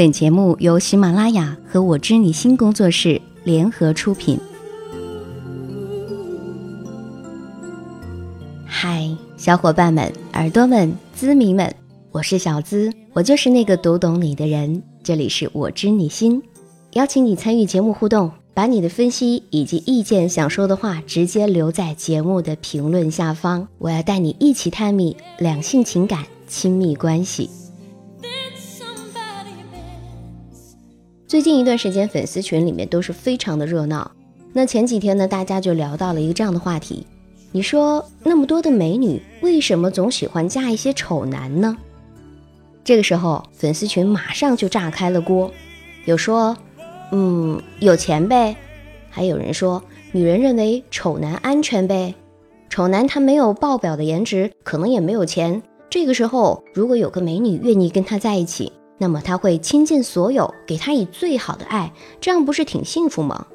本节目由喜马拉雅和我知你心工作室联合出品。嗨，小伙伴们、耳朵们、资迷们，我是小资，我就是那个读懂你的人。这里是我知你心，邀请你参与节目互动，把你的分析以及意见、想说的话直接留在节目的评论下方，我要带你一起探秘两性情感、亲密关系。最近一段时间，粉丝群里面都是非常的热闹。那前几天呢，大家就聊到了一个这样的话题：你说那么多的美女，为什么总喜欢嫁一些丑男呢？这个时候，粉丝群马上就炸开了锅，有说，嗯，有钱呗；还有人说，女人认为丑男安全呗。丑男他没有爆表的颜值，可能也没有钱。这个时候，如果有个美女愿意跟他在一起。那么他会倾尽所有，给他以最好的爱，这样不是挺幸福吗？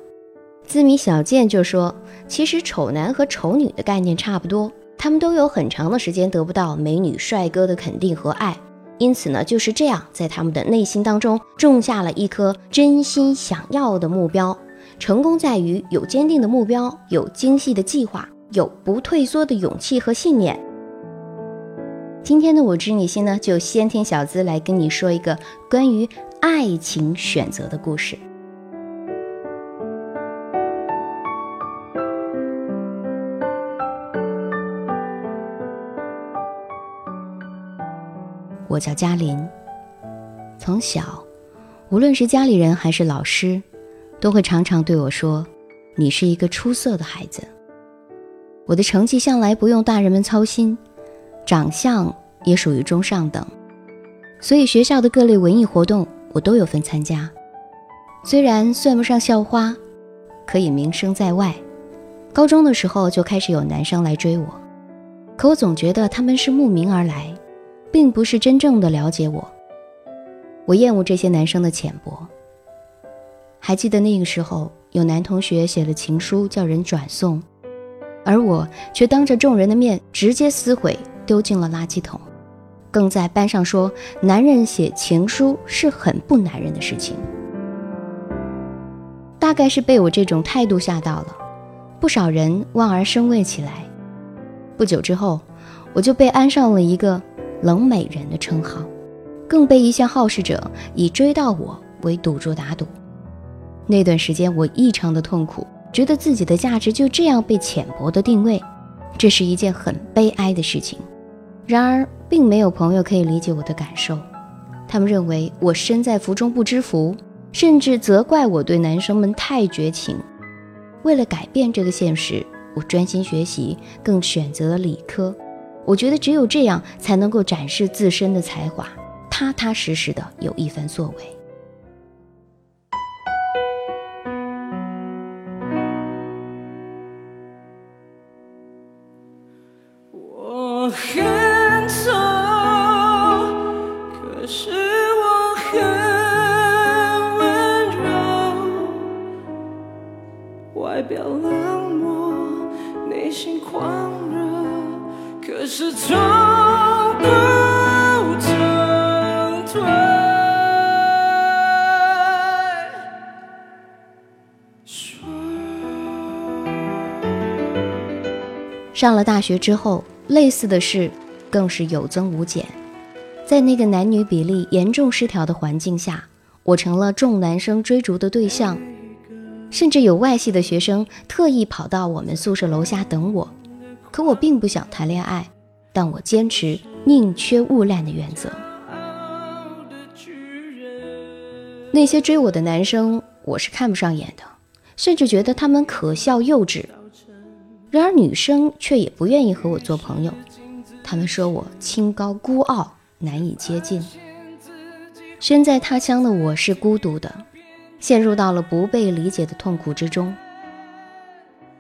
字谜小贱就说，其实丑男和丑女的概念差不多，他们都有很长的时间得不到美女帅哥的肯定和爱，因此呢，就是这样在他们的内心当中种下了一颗真心想要的目标。成功在于有坚定的目标，有精细的计划，有不退缩的勇气和信念。今天的我知你心呢，就先听小资来跟你说一个关于爱情选择的故事。我叫嘉林，从小，无论是家里人还是老师，都会常常对我说：“你是一个出色的孩子。”我的成绩向来不用大人们操心。长相也属于中上等，所以学校的各类文艺活动我都有份参加。虽然算不上校花，可以名声在外。高中的时候就开始有男生来追我，可我总觉得他们是慕名而来，并不是真正的了解我。我厌恶这些男生的浅薄。还记得那个时候，有男同学写了情书叫人转送，而我却当着众人的面直接撕毁。丢进了垃圾桶，更在班上说男人写情书是很不男人的事情。大概是被我这种态度吓到了，不少人望而生畏起来。不久之后，我就被安上了一个冷美人的称号，更被一些好事者以追到我为赌注打赌。那段时间我异常的痛苦，觉得自己的价值就这样被浅薄的定位，这是一件很悲哀的事情。然而，并没有朋友可以理解我的感受，他们认为我身在福中不知福，甚至责怪我对男生们太绝情。为了改变这个现实，我专心学习，更选择了理科。我觉得只有这样才能够展示自身的才华，踏踏实实的有一番作为。我。表冷漠，内心狂热，可是从不上了大学之后，类似的事更是有增无减。在那个男女比例严重失调的环境下，我成了众男生追逐的对象，甚至有外系的学生特意跑到我们宿舍楼下等我。可我并不想谈恋爱，但我坚持宁缺毋滥的原则。那些追我的男生，我是看不上眼的，甚至觉得他们可笑幼稚。然而，女生却也不愿意和我做朋友，她们说我清高孤傲，难以接近。身在他乡的我是孤独的，陷入到了不被理解的痛苦之中。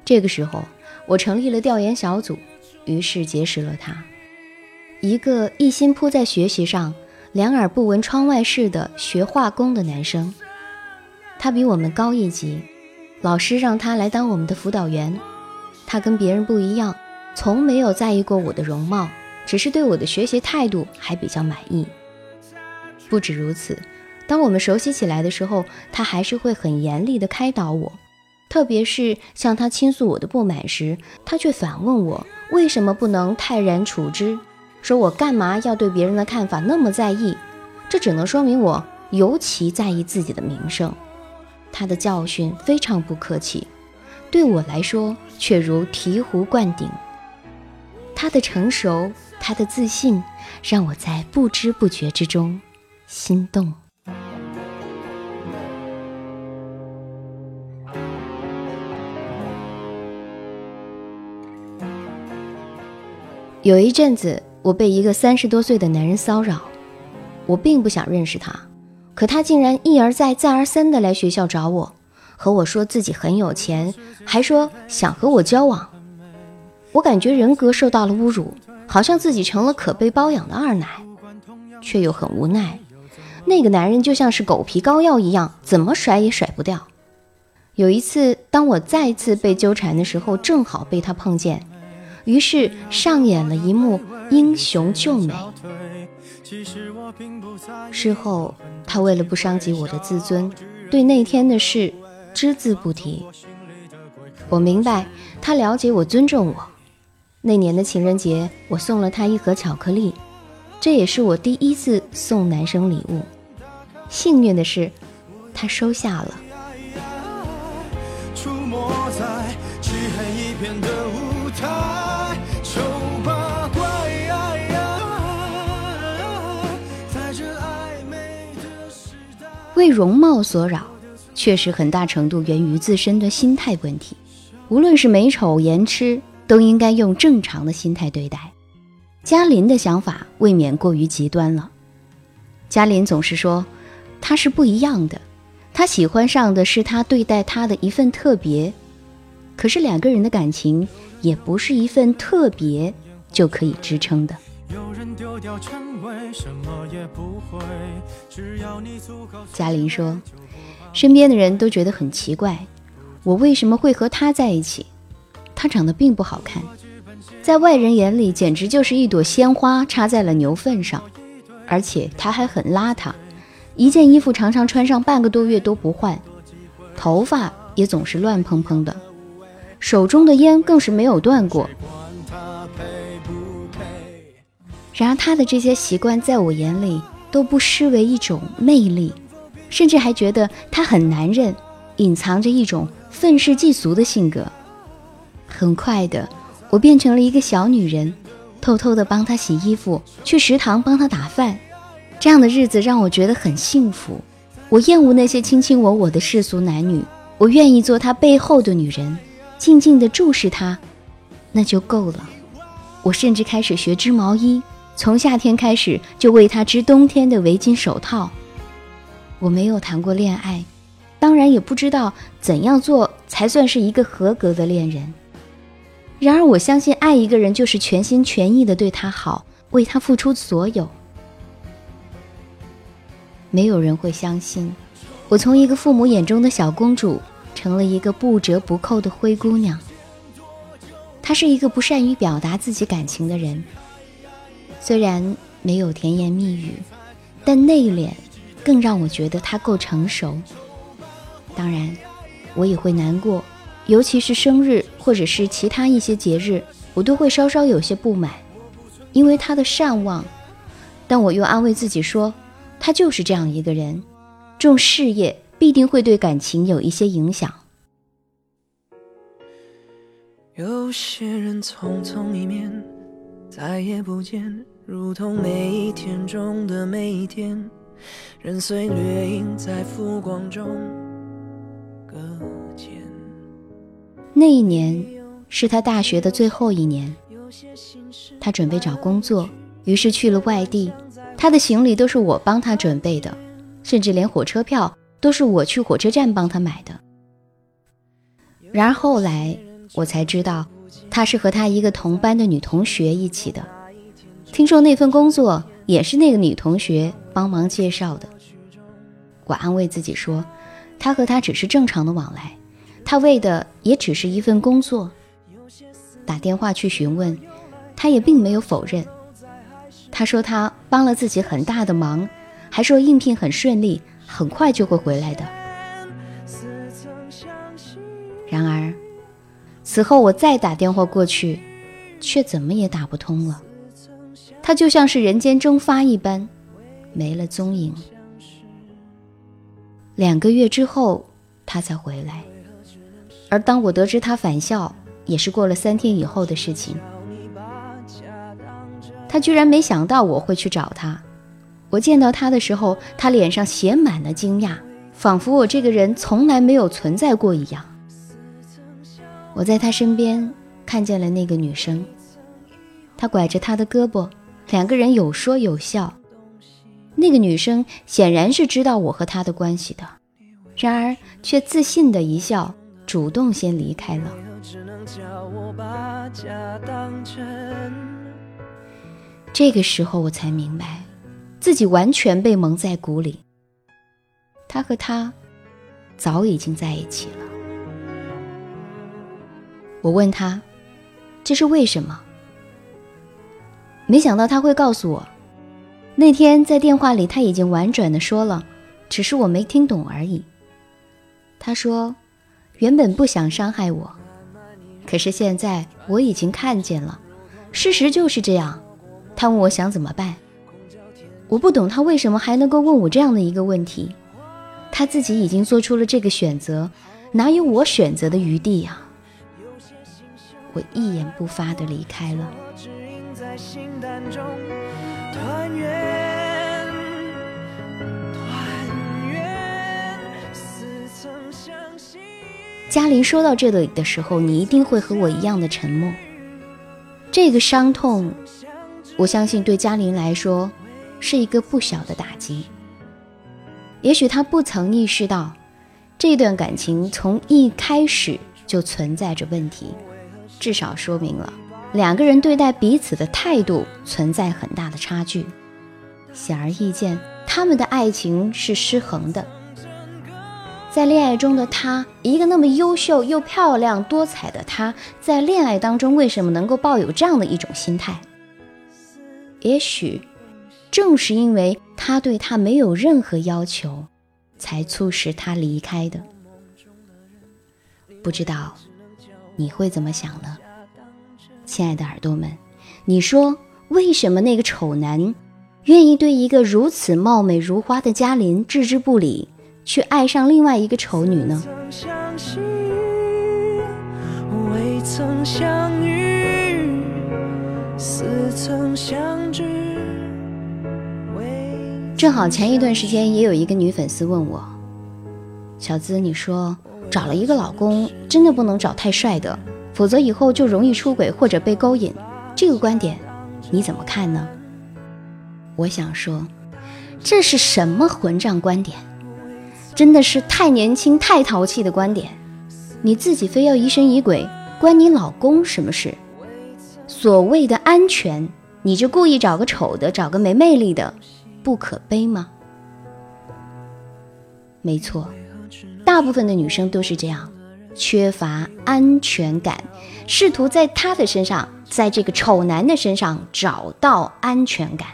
这个时候，我成立了调研小组，于是结识了他，一个一心扑在学习上、两耳不闻窗外事的学化工的男生。他比我们高一级，老师让他来当我们的辅导员。他跟别人不一样，从没有在意过我的容貌，只是对我的学习态度还比较满意。不止如此，当我们熟悉起来的时候，他还是会很严厉地开导我。特别是向他倾诉我的不满时，他却反问我为什么不能泰然处之，说我干嘛要对别人的看法那么在意？这只能说明我尤其在意自己的名声。他的教训非常不客气，对我来说却如醍醐灌顶。他的成熟，他的自信，让我在不知不觉之中心动。有一阵子，我被一个三十多岁的男人骚扰，我并不想认识他，可他竟然一而再、再而三的来学校找我，和我说自己很有钱，还说想和我交往。我感觉人格受到了侮辱，好像自己成了可被包养的二奶，却又很无奈。那个男人就像是狗皮膏药一样，怎么甩也甩不掉。有一次，当我再次被纠缠的时候，正好被他碰见。于是上演了一幕英雄救美。事后，他为了不伤及我的自尊，对那天的事只字不提。我明白，他了解我，尊重我。那年的情人节，我送了他一盒巧克力，这也是我第一次送男生礼物。幸运的是，他收下了。为容貌所扰，确实很大程度源于自身的心态问题。无论是美丑颜痴，都应该用正常的心态对待。嘉林的想法未免过于极端了。嘉林总是说他是不一样的，他喜欢上的是他对待他的一份特别。可是两个人的感情也不是一份特别就可以支撑的。有人丢掉权威，什么也不会。只要你足够嘉玲说：“身边的人都觉得很奇怪，我为什么会和他在一起？他长得并不好看，在外人眼里简直就是一朵鲜花插在了牛粪上，而且他还很邋遢，一件衣服常常穿上半个多月都不换，头发也总是乱蓬蓬的，手中的烟更是没有断过。”然而，他的这些习惯在我眼里都不失为一种魅力，甚至还觉得他很男人，隐藏着一种愤世嫉俗的性格。很快的，我变成了一个小女人，偷偷的帮他洗衣服，去食堂帮他打饭。这样的日子让我觉得很幸福。我厌恶那些卿卿我我的世俗男女，我愿意做他背后的女人，静静的注视他，那就够了。我甚至开始学织毛衣。从夏天开始就为他织冬天的围巾手套。我没有谈过恋爱，当然也不知道怎样做才算是一个合格的恋人。然而我相信，爱一个人就是全心全意的对他好，为他付出所有。没有人会相信，我从一个父母眼中的小公主，成了一个不折不扣的灰姑娘。她是一个不善于表达自己感情的人。虽然没有甜言蜜语，但内敛更让我觉得他够成熟。当然，我也会难过，尤其是生日或者是其他一些节日，我都会稍稍有些不满，因为他的善忘。但我又安慰自己说，他就是这样一个人，重事业必定会对感情有一些影响。有些人匆匆一面，再也不见。如同每一天中的每一天，任岁月影在浮光中搁浅。那一年是他大学的最后一年，他准备找工作，于是去了外地。他的行李都是我帮他准备的，甚至连火车票都是我去火车站帮他买的。然而后来我才知道，他是和他一个同班的女同学一起的。听说那份工作也是那个女同学帮忙介绍的，我安慰自己说，他和她只是正常的往来，他为的也只是一份工作。打电话去询问，他也并没有否认。他说他帮了自己很大的忙，还说应聘很顺利，很快就会回来的。然而，此后我再打电话过去，却怎么也打不通了。他就像是人间蒸发一般，没了踪影。两个月之后，他才回来。而当我得知他返校，也是过了三天以后的事情。他居然没想到我会去找他。我见到他的时候，他脸上写满了惊讶，仿佛我这个人从来没有存在过一样。我在他身边看见了那个女生，他拐着他的胳膊，两个人有说有笑。那个女生显然是知道我和他的关系的，然而却自信的一笑，主动先离开了。这个时候我才明白，自己完全被蒙在鼓里。他和他早已经在一起了。我问他，这是为什么？没想到他会告诉我，那天在电话里他已经婉转的说了，只是我没听懂而已。他说，原本不想伤害我，可是现在我已经看见了，事实就是这样。他问我想怎么办，我不懂他为什么还能够问我这样的一个问题。他自己已经做出了这个选择，哪有我选择的余地呀？我一言不发的离开了。嘉玲说到这里的时候，你一定会和我一样的沉默。这个伤痛。我相信对嘉玲来说是一个不小的打击。也许她不曾意识到，这段感情从一开始就存在着问题，至少说明了两个人对待彼此的态度存在很大的差距。显而易见，他们的爱情是失衡的。在恋爱中的他，一个那么优秀又漂亮多彩的她，在恋爱当中为什么能够抱有这样的一种心态？也许，正是因为他对他没有任何要求，才促使他离开的。不知道你会怎么想呢，亲爱的耳朵们？你说为什么那个丑男愿意对一个如此貌美如花的嘉玲置之不理，却爱上另外一个丑女呢？未曾相遇，似曾相。正好前一段时间也有一个女粉丝问我：“小资，你说找了一个老公，真的不能找太帅的，否则以后就容易出轨或者被勾引。这个观点你怎么看呢？”我想说，这是什么混账观点？真的是太年轻、太淘气的观点。你自己非要疑神疑鬼，关你老公什么事？所谓的安全，你就故意找个丑的，找个没魅力的。不可悲吗？没错，大部分的女生都是这样，缺乏安全感，试图在他的身上，在这个丑男的身上找到安全感。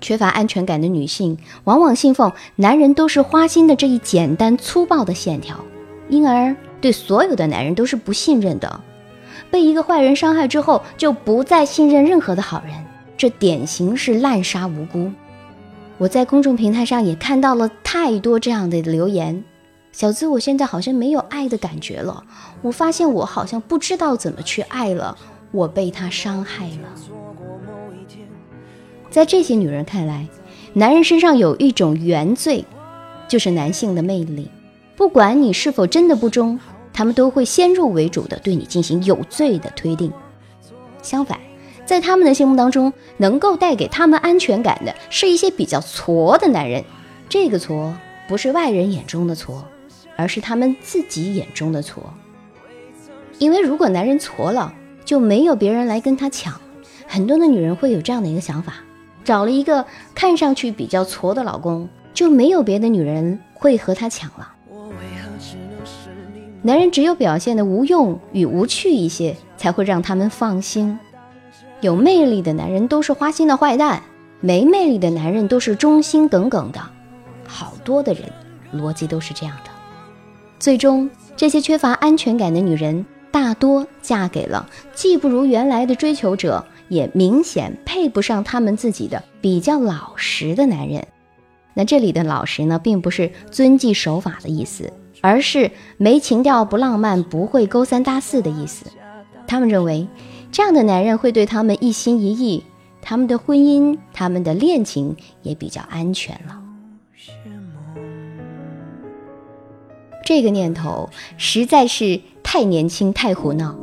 缺乏安全感的女性，往往信奉男人都是花心的这一简单粗暴的线条，因而对所有的男人都是不信任的。被一个坏人伤害之后，就不再信任任何的好人，这典型是滥杀无辜。我在公众平台上也看到了太多这样的留言，小资，我现在好像没有爱的感觉了。我发现我好像不知道怎么去爱了，我被他伤害了。在这些女人看来，男人身上有一种原罪，就是男性的魅力。不管你是否真的不忠，他们都会先入为主的对你进行有罪的推定。相反。在他们的心目当中，能够带给他们安全感的是一些比较挫的男人。这个挫不是外人眼中的挫，而是他们自己眼中的矬。因为如果男人挫了，就没有别人来跟他抢。很多的女人会有这样的一个想法：找了一个看上去比较挫的老公，就没有别的女人会和他抢了。男人只有表现的无用与无趣一些，才会让他们放心。有魅力的男人都是花心的坏蛋，没魅力的男人都是忠心耿耿的。好多的人逻辑都是这样的。最终，这些缺乏安全感的女人大多嫁给了既不如原来的追求者，也明显配不上他们自己的比较老实的男人。那这里的老实呢，并不是遵纪守法的意思，而是没情调、不浪漫、不会勾三搭四的意思。他们认为，这样的男人会对他们一心一意，他们的婚姻、他们的恋情也比较安全了。这个念头实在是太年轻、太胡闹。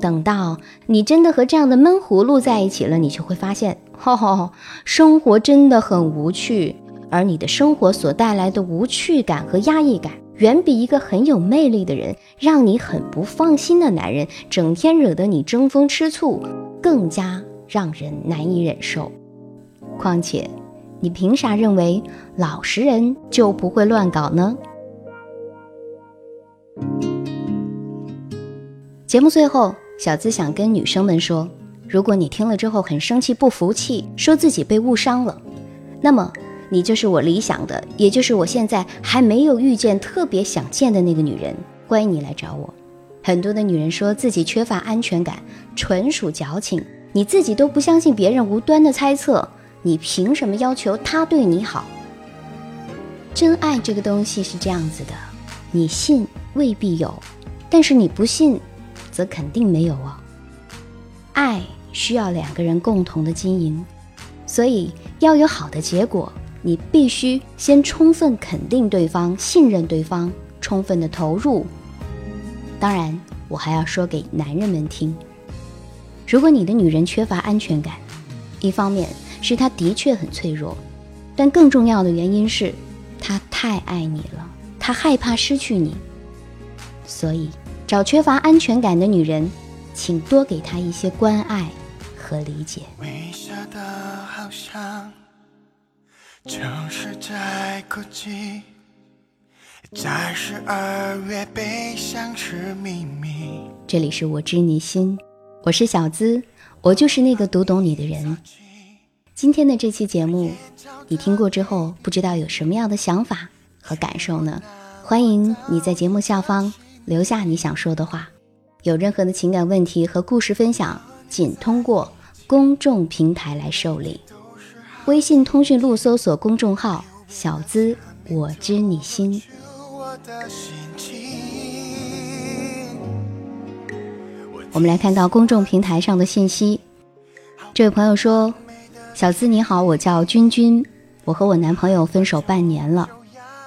等到你真的和这样的闷葫芦在一起了，你就会发现，哈哈，生活真的很无趣。而你的生活所带来的无趣感和压抑感，远比一个很有魅力的人、让你很不放心的男人，整天惹得你争风吃醋，更加让人难以忍受。况且，你凭啥认为老实人就不会乱搞呢？节目最后，小资想跟女生们说：如果你听了之后很生气、不服气，说自己被误伤了，那么。你就是我理想的，也就是我现在还没有遇见、特别想见的那个女人。欢迎你来找我。很多的女人说自己缺乏安全感，纯属矫情。你自己都不相信别人无端的猜测，你凭什么要求他对你好？真爱这个东西是这样子的，你信未必有，但是你不信，则肯定没有哦。爱需要两个人共同的经营，所以要有好的结果。你必须先充分肯定对方，信任对方，充分的投入。当然，我还要说给男人们听：如果你的女人缺乏安全感，一方面是她的确很脆弱，但更重要的原因是她太爱你了，她害怕失去你。所以，找缺乏安全感的女人，请多给她一些关爱和理解。城市在哭泣，在十二月悲伤是秘密。这里是我知你心，我是小资，我就是那个读懂你的人。今天的这期节目，你听过之后，不知道有什么样的想法和感受呢？欢迎你在节目下方留下你想说的话。有任何的情感问题和故事分享，仅通过公众平台来受理。微信通讯录搜索公众号“小资我知你心”。我们来看到公众平台上的信息。这位朋友说：“小资你好，我叫君君，我和我男朋友分手半年了。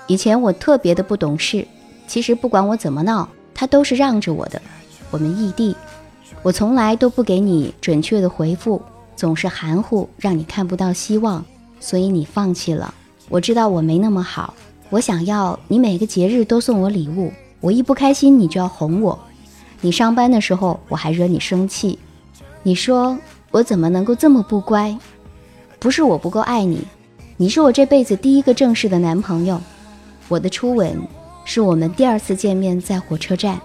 以前我特别的不懂事，其实不管我怎么闹，他都是让着我的。我们异地，我从来都不给你准确的回复。”总是含糊，让你看不到希望，所以你放弃了。我知道我没那么好，我想要你每个节日都送我礼物，我一不开心你就要哄我。你上班的时候我还惹你生气，你说我怎么能够这么不乖？不是我不够爱你，你是我这辈子第一个正式的男朋友。我的初吻是我们第二次见面在火车站。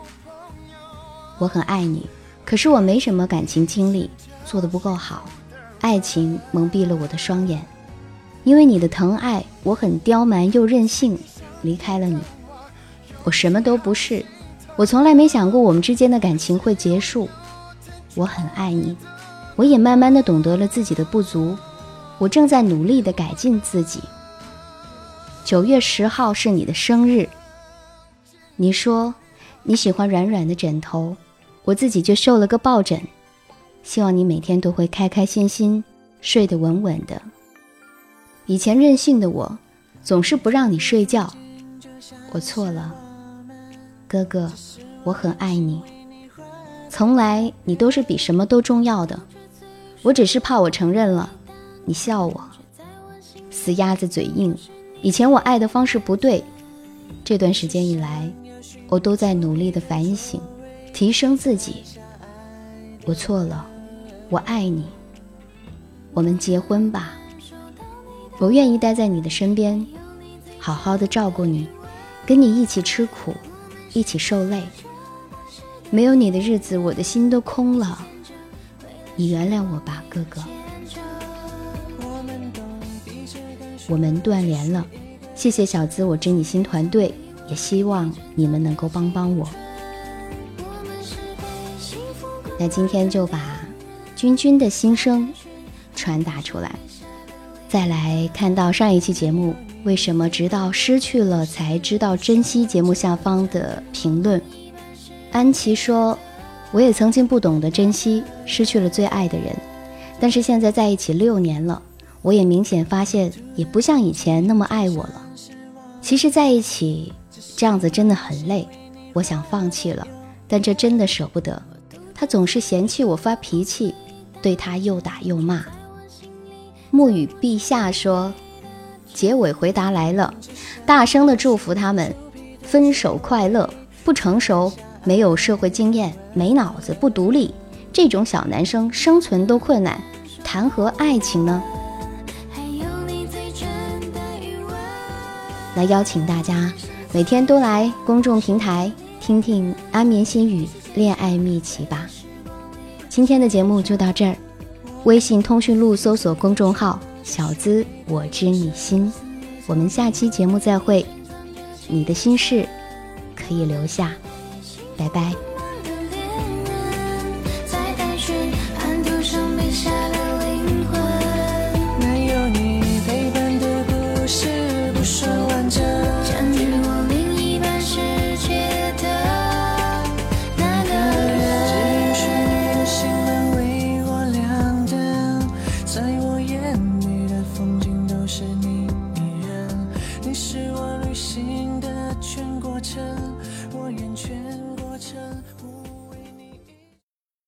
我很爱你，可是我没什么感情经历，做的不够好。爱情蒙蔽了我的双眼，因为你的疼爱，我很刁蛮又任性，离开了你，我什么都不是，我从来没想过我们之间的感情会结束。我很爱你，我也慢慢的懂得了自己的不足，我正在努力的改进自己。九月十号是你的生日，你说你喜欢软软的枕头，我自己就绣了个抱枕。希望你每天都会开开心心，睡得稳稳的。以前任性的我，总是不让你睡觉，我错了，哥哥，我很爱你。从来你都是比什么都重要的，我只是怕我承认了，你笑我，死鸭子嘴硬。以前我爱的方式不对，这段时间以来，我都在努力的反省，提升自己，我错了。我爱你，我们结婚吧。我愿意待在你的身边，好好的照顾你，跟你一起吃苦，一起受累。没有你的日子，我的心都空了。你原谅我吧，哥哥。我们断联了，谢谢小资我知你心团队，也希望你们能够帮帮我。那今天就把君君的心声传达出来。再来看到上一期节目，为什么直到失去了才知道珍惜？节目下方的评论，安琪说：“我也曾经不懂得珍惜，失去了最爱的人，但是现在在一起六年了，我也明显发现，也不像以前那么爱我了。”其实在一起这样子真的很累，我想放弃了，但这真的舍不得。他总是嫌弃我发脾气，对他又打又骂。沐雨陛下说：“结尾回答来了，大声的祝福他们分手快乐。不成熟，没有社会经验，没脑子，不独立，这种小男生生存都困难，谈何爱情呢？”来邀请大家每天都来公众平台听听安眠心语恋爱秘籍吧。今天的节目就到这儿，微信通讯录搜索公众号“小资我知你心”，我们下期节目再会。你的心事可以留下，拜拜。